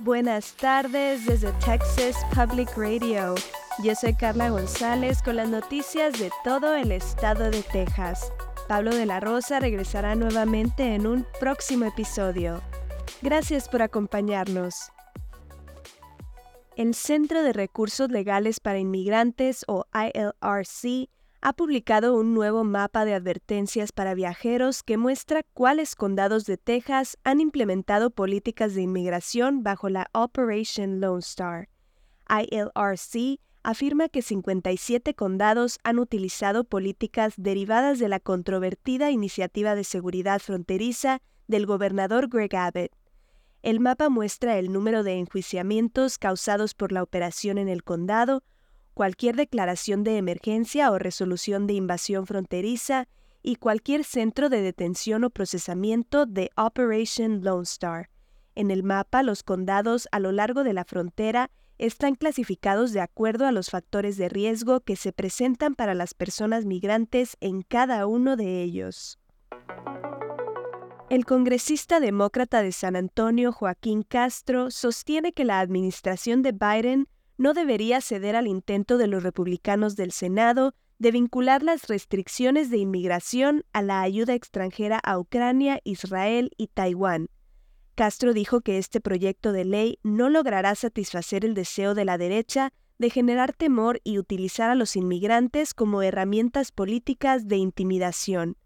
Buenas tardes desde Texas Public Radio. Yo soy Carla González con las noticias de todo el estado de Texas. Pablo de la Rosa regresará nuevamente en un próximo episodio. Gracias por acompañarnos. El Centro de Recursos Legales para Inmigrantes o ILRC ha publicado un nuevo mapa de advertencias para viajeros que muestra cuáles condados de Texas han implementado políticas de inmigración bajo la Operation Lone Star. ILRC afirma que 57 condados han utilizado políticas derivadas de la controvertida iniciativa de seguridad fronteriza del gobernador Greg Abbott. El mapa muestra el número de enjuiciamientos causados por la operación en el condado, cualquier declaración de emergencia o resolución de invasión fronteriza y cualquier centro de detención o procesamiento de Operation Lone Star. En el mapa, los condados a lo largo de la frontera están clasificados de acuerdo a los factores de riesgo que se presentan para las personas migrantes en cada uno de ellos. El congresista demócrata de San Antonio, Joaquín Castro, sostiene que la administración de Biden no debería ceder al intento de los republicanos del Senado de vincular las restricciones de inmigración a la ayuda extranjera a Ucrania, Israel y Taiwán. Castro dijo que este proyecto de ley no logrará satisfacer el deseo de la derecha de generar temor y utilizar a los inmigrantes como herramientas políticas de intimidación.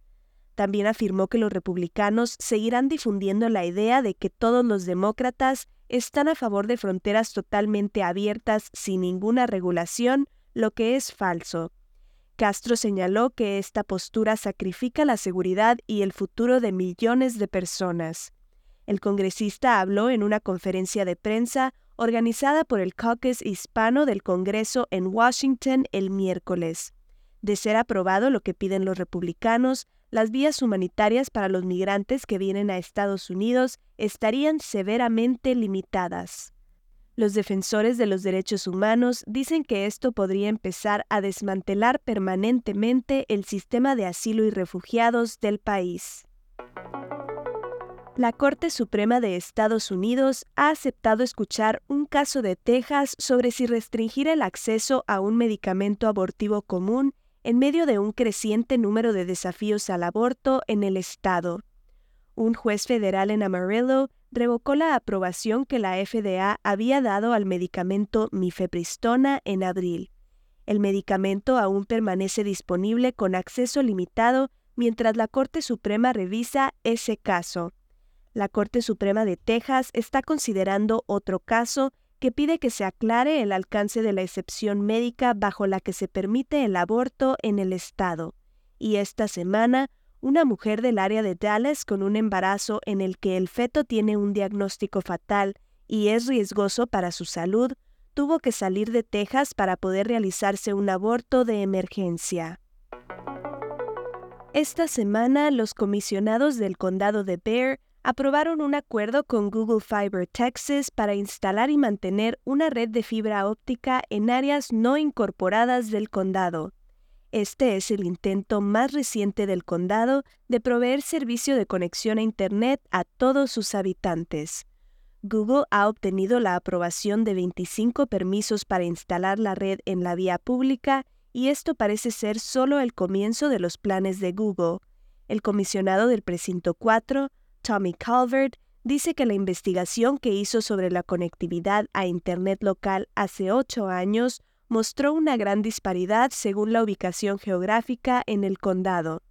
También afirmó que los republicanos seguirán difundiendo la idea de que todos los demócratas están a favor de fronteras totalmente abiertas sin ninguna regulación, lo que es falso. Castro señaló que esta postura sacrifica la seguridad y el futuro de millones de personas. El congresista habló en una conferencia de prensa organizada por el Caucus Hispano del Congreso en Washington el miércoles. De ser aprobado lo que piden los republicanos, las vías humanitarias para los migrantes que vienen a Estados Unidos estarían severamente limitadas. Los defensores de los derechos humanos dicen que esto podría empezar a desmantelar permanentemente el sistema de asilo y refugiados del país. La Corte Suprema de Estados Unidos ha aceptado escuchar un caso de Texas sobre si restringir el acceso a un medicamento abortivo común en medio de un creciente número de desafíos al aborto en el estado. Un juez federal en Amarillo revocó la aprobación que la FDA había dado al medicamento mifepristona en abril. El medicamento aún permanece disponible con acceso limitado mientras la Corte Suprema revisa ese caso. La Corte Suprema de Texas está considerando otro caso que pide que se aclare el alcance de la excepción médica bajo la que se permite el aborto en el estado. Y esta semana, una mujer del área de Dallas con un embarazo en el que el feto tiene un diagnóstico fatal y es riesgoso para su salud, tuvo que salir de Texas para poder realizarse un aborto de emergencia. Esta semana, los comisionados del condado de Bear aprobaron un acuerdo con Google Fiber Texas para instalar y mantener una red de fibra óptica en áreas no incorporadas del condado. Este es el intento más reciente del condado de proveer servicio de conexión a Internet a todos sus habitantes. Google ha obtenido la aprobación de 25 permisos para instalar la red en la vía pública y esto parece ser solo el comienzo de los planes de Google. El comisionado del precinto 4, Tommy Calvert, dice que la investigación que hizo sobre la conectividad a Internet local hace ocho años mostró una gran disparidad según la ubicación geográfica en el condado.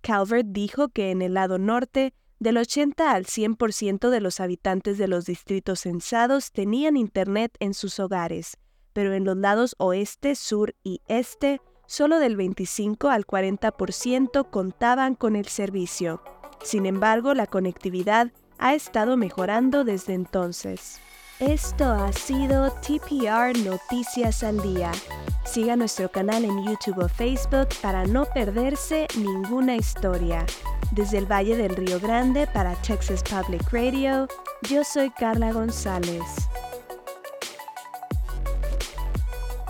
Calvert dijo que en el lado norte, del 80 al 100% de los habitantes de los distritos censados tenían Internet en sus hogares, pero en los lados oeste, sur y este, solo del 25 al 40% contaban con el servicio. Sin embargo, la conectividad ha estado mejorando desde entonces. Esto ha sido TPR Noticias al Día. Siga nuestro canal en YouTube o Facebook para no perderse ninguna historia. Desde el Valle del Río Grande para Texas Public Radio, yo soy Carla González.